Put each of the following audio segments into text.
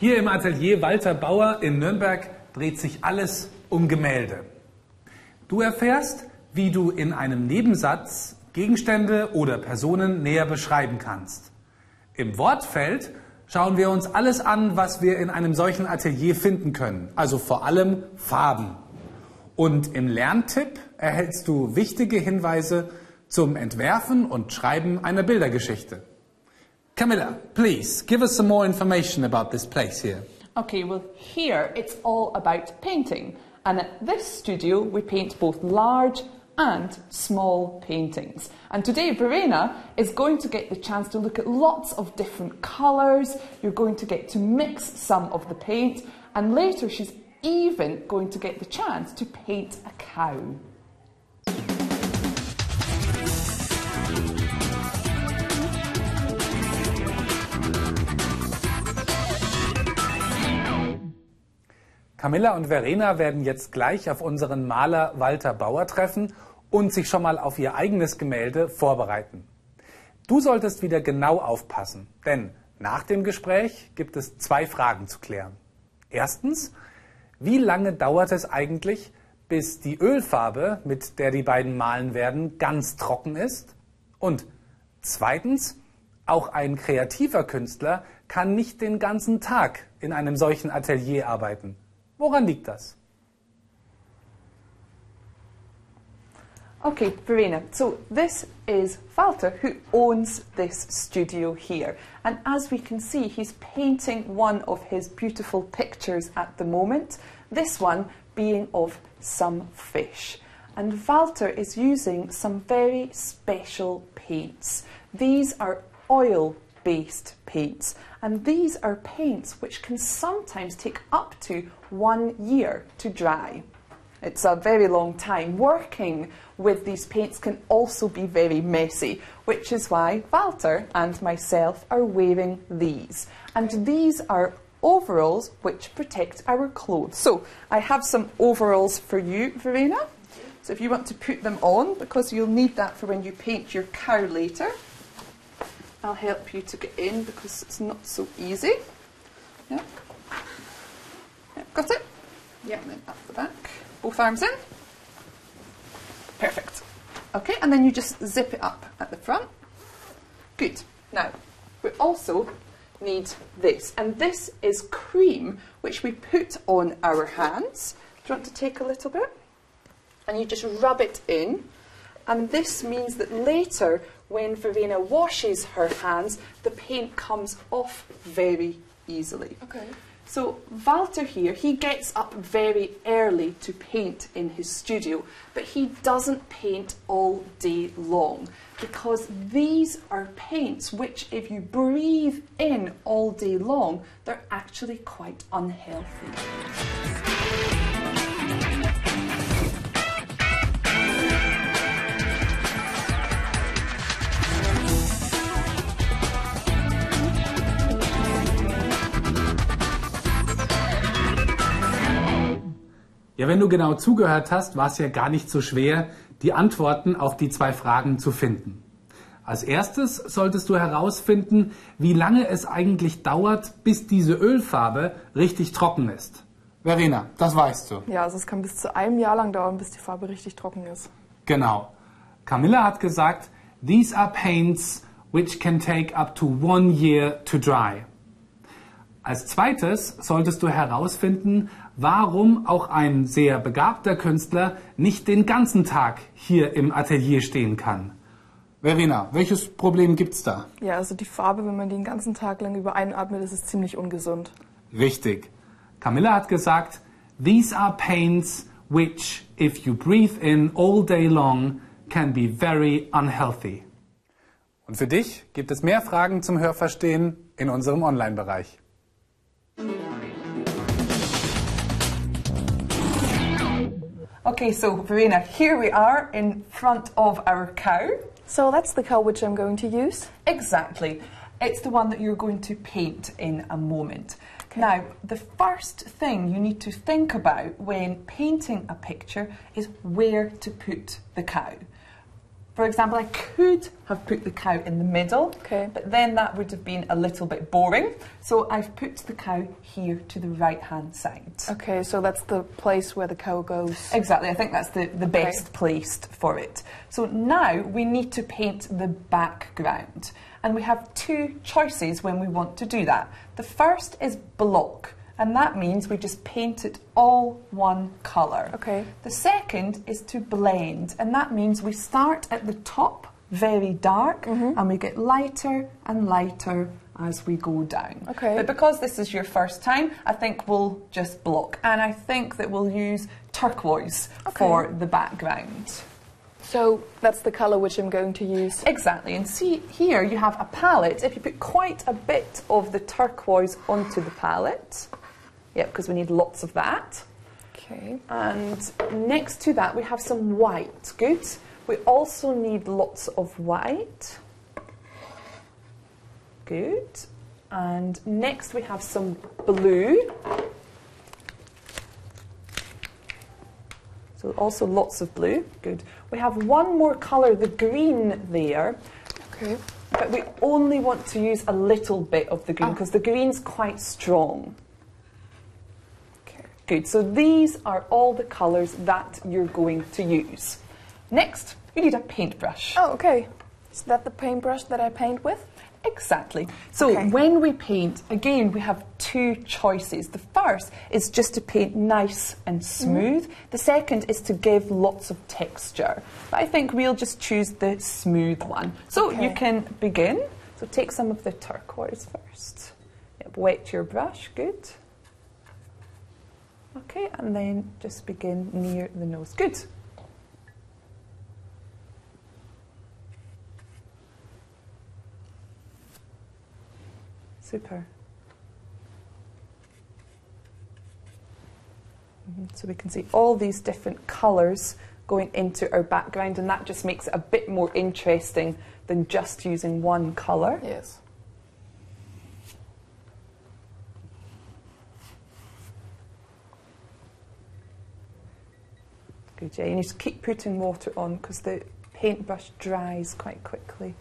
Hier im Atelier Walter Bauer in Nürnberg dreht sich alles um Gemälde. Du erfährst, wie du in einem Nebensatz Gegenstände oder Personen näher beschreiben kannst. Im Wortfeld schauen wir uns alles an, was wir in einem solchen Atelier finden können, also vor allem Farben. Und im Lerntipp erhältst du wichtige Hinweise zum Entwerfen und Schreiben einer Bildergeschichte. Camilla, please give us some more information about this place here. Okay, well, here it's all about painting. And at this studio, we paint both large and small paintings. And today, Verena is going to get the chance to look at lots of different colours. You're going to get to mix some of the paint. And later, she's even going to get the chance to paint a cow. Camilla und Verena werden jetzt gleich auf unseren Maler Walter Bauer treffen und sich schon mal auf ihr eigenes Gemälde vorbereiten. Du solltest wieder genau aufpassen, denn nach dem Gespräch gibt es zwei Fragen zu klären. Erstens, wie lange dauert es eigentlich, bis die Ölfarbe, mit der die beiden malen werden, ganz trocken ist? Und zweitens, auch ein kreativer Künstler kann nicht den ganzen Tag in einem solchen Atelier arbeiten. Woran liegt das? Okay, Verena, so this is Walter who owns this studio here. And as we can see, he's painting one of his beautiful pictures at the moment, this one being of some fish. And Walter is using some very special paints. These are oil based paints. And these are paints which can sometimes take up to one year to dry. It's a very long time. Working with these paints can also be very messy, which is why Walter and myself are wearing these. And these are overalls which protect our clothes. So I have some overalls for you, Verena. So if you want to put them on, because you'll need that for when you paint your cow later. I'll help you to get in because it's not so easy. Yeah. yeah got it? Yeah, then up the back. Both arms in. Perfect. Okay, and then you just zip it up at the front. Good. Now, we also need this, and this is cream which we put on our hands. Do you want to take a little bit? And you just rub it in, and this means that later when Verena washes her hands, the paint comes off very easily. Okay. So Walter here, he gets up very early to paint in his studio, but he doesn't paint all day long because these are paints which if you breathe in all day long, they're actually quite unhealthy. Ja, wenn du genau zugehört hast, war es ja gar nicht so schwer, die Antworten auf die zwei Fragen zu finden. Als erstes solltest du herausfinden, wie lange es eigentlich dauert, bis diese Ölfarbe richtig trocken ist. Verena, das weißt du. Ja, also es kann bis zu einem Jahr lang dauern, bis die Farbe richtig trocken ist. Genau. Camilla hat gesagt, these are paints which can take up to one year to dry. Als zweites solltest du herausfinden, warum auch ein sehr begabter Künstler nicht den ganzen Tag hier im Atelier stehen kann. Verena, welches Problem gibt's da? Ja, also die Farbe, wenn man die den ganzen Tag lang über einatmet, ist es ziemlich ungesund. Richtig. Camilla hat gesagt, these are paints which, if you breathe in all day long, can be very unhealthy. Und für dich gibt es mehr Fragen zum Hörverstehen in unserem Online-Bereich. Okay, so Verena, here we are in front of our cow. So that's the cow which I'm going to use. Exactly. It's the one that you're going to paint in a moment. Okay. Now, the first thing you need to think about when painting a picture is where to put the cow. For example, I could have put the cow in the middle, Okay. but then that would have been a little bit boring. So I've put the cow here to the right hand side. Okay, so that's the place where the cow goes. Exactly, I think that's the, the Okay. best placed for it. So now we need to paint the background. And we have two choices when we want to do that. The first is block, and that means we just paint it all one colour. Okay. The second is to blend, and that means we start at the top very dark Mm-hmm. and we get lighter and lighter as we go down. Okay. But because this is your first time, I think we'll just block. And I think that we'll use turquoise Okay. for the background. So that's the color which I'm going to use. Exactly. And see here you have a palette. If you put quite a bit of the turquoise onto the palette, yeah, because we need lots of that. Okay. And next to that, we have some white. Good. We also need lots of white. Good. And next, we have some blue. So, also lots of blue. Good. We have one more colour, the green there. Okay. But we only want to use a little bit of the green Ah. because the green's quite strong. Okay. Good, so these are all the colours that you're going to use. Next, you need a paintbrush. Oh, okay. Is that the paintbrush that I paint with? Exactly. So Okay. when we paint, again, we have two choices. The first is just to paint nice and mm-hmm. smooth. The second is to give lots of texture. But I think we'll just choose the smooth one. So you can begin. So take some of the turquoise first. Yep, wet your brush, good. Okay, and then just begin near the nose. Good. Super. Mhm, So we can see all these different colours going into our background, and that just makes it a bit more interesting than just using one colour. Yes. Yeah. You need to keep putting water on because the paintbrush dries quite quickly.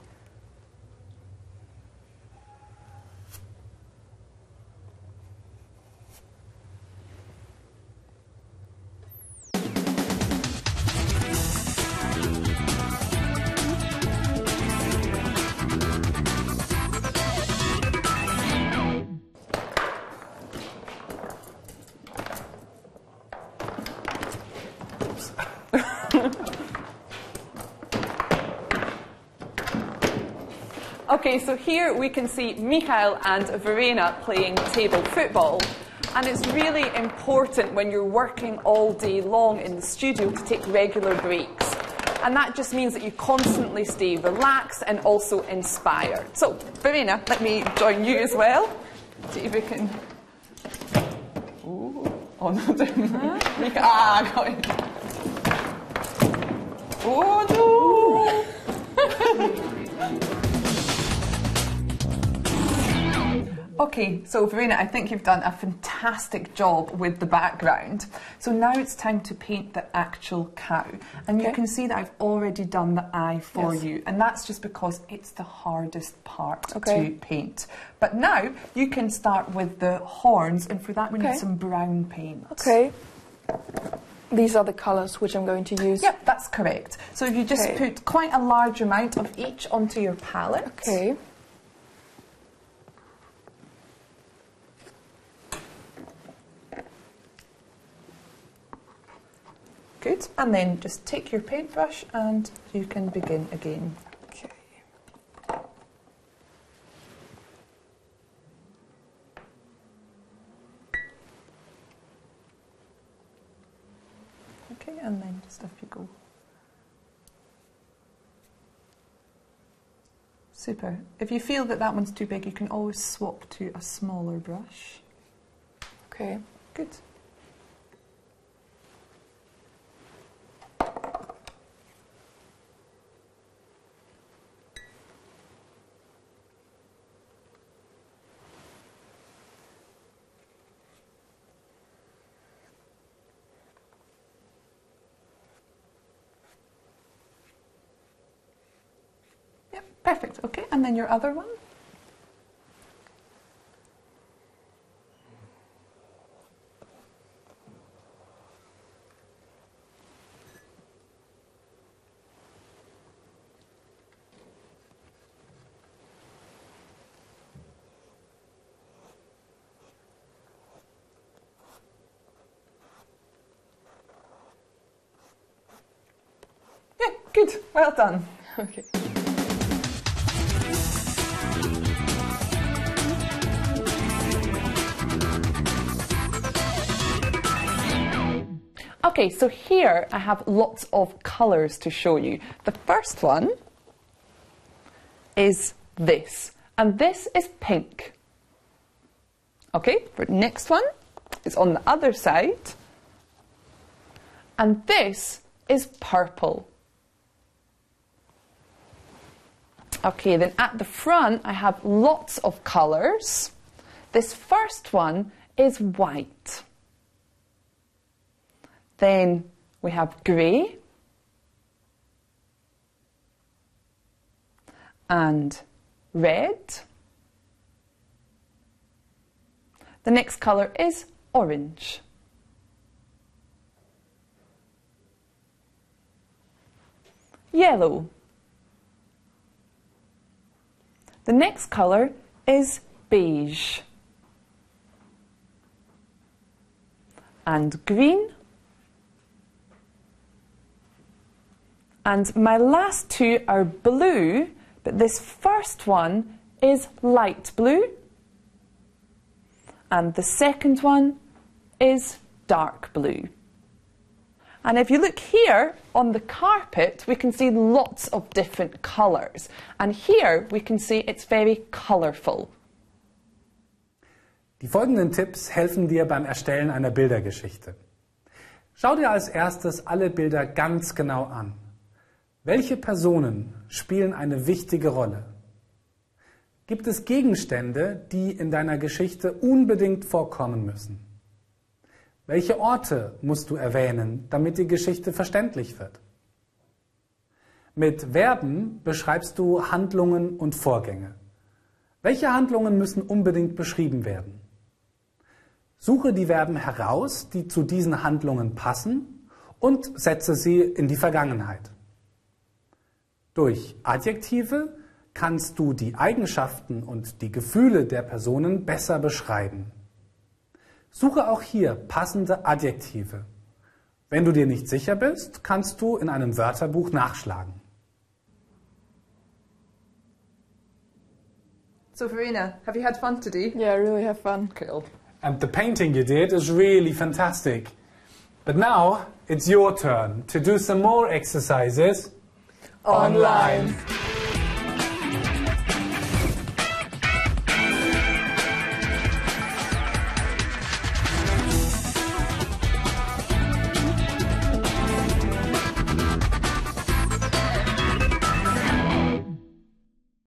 Okay, so here we can see Mikhail and Verena playing table football. And it's really important when you're working all day long in the studio to take regular breaks. And that just means that you constantly stay relaxed and also inspired. So, Verena, let me join you as well. See if we can. Ooh. Oh no, Mikhail. Ah, I got it. Oh no! Okay, so Verena, I think you've done a fantastic job with the background. So now it's time to paint the actual cow. And you can see that I've already done the eye for Yes. you. And that's just because it's the hardest part Okay. to paint. But now you can start with the horns, and for that we Okay. need some brown paint. Okay. These are the colors which I'm going to use. Yep, that's correct. So if you just Okay. put quite a large amount of each onto your palette. Okay. Good. And then just take your paintbrush and you can begin again. Okay. Okay, and then just off you go. Super. If you feel that that one's too big, you can always swap to a smaller brush. Okay. Good. Yep, perfect. Okay, and then your other one. Good. Well done. Okay. Okay, so here I have lots of colours to show you. The first one is this, and this is pink. Okay, the next one is on the other side, and this is purple. Okay, then at the front I have lots of colours. This first one is white. Then we have grey and red. The next colour is orange. Yellow. The next colour is beige. And green. And my last two are blue, but this first one is light blue. And the second one is dark blue. And if you look here on the carpet, we can see lots of different colours. And here we can see it's very colourful. Die folgenden Tipps helfen dir beim Erstellen einer Bildergeschichte. Schau dir als erstes alle Bilder ganz genau an. Welche Personen spielen eine wichtige Rolle? Gibt es Gegenstände, die in deiner Geschichte unbedingt vorkommen müssen? Welche Orte musst du erwähnen, damit die Geschichte verständlich wird? Mit Verben beschreibst du Handlungen und Vorgänge. Welche Handlungen müssen unbedingt beschrieben werden? Suche die Verben heraus, die zu diesen Handlungen passen und setze sie in die Vergangenheit. Durch Adjektive kannst du die Eigenschaften und die Gefühle der Personen besser beschreiben. Suche auch hier passende Adjektive. Wenn du dir nicht sicher bist, kannst du in einem Wörterbuch nachschlagen. So, Verena, have you had fun today? Yeah, I really have fun. Cool. And the painting you did is really fantastic. But now it's your turn to do some more exercises Online.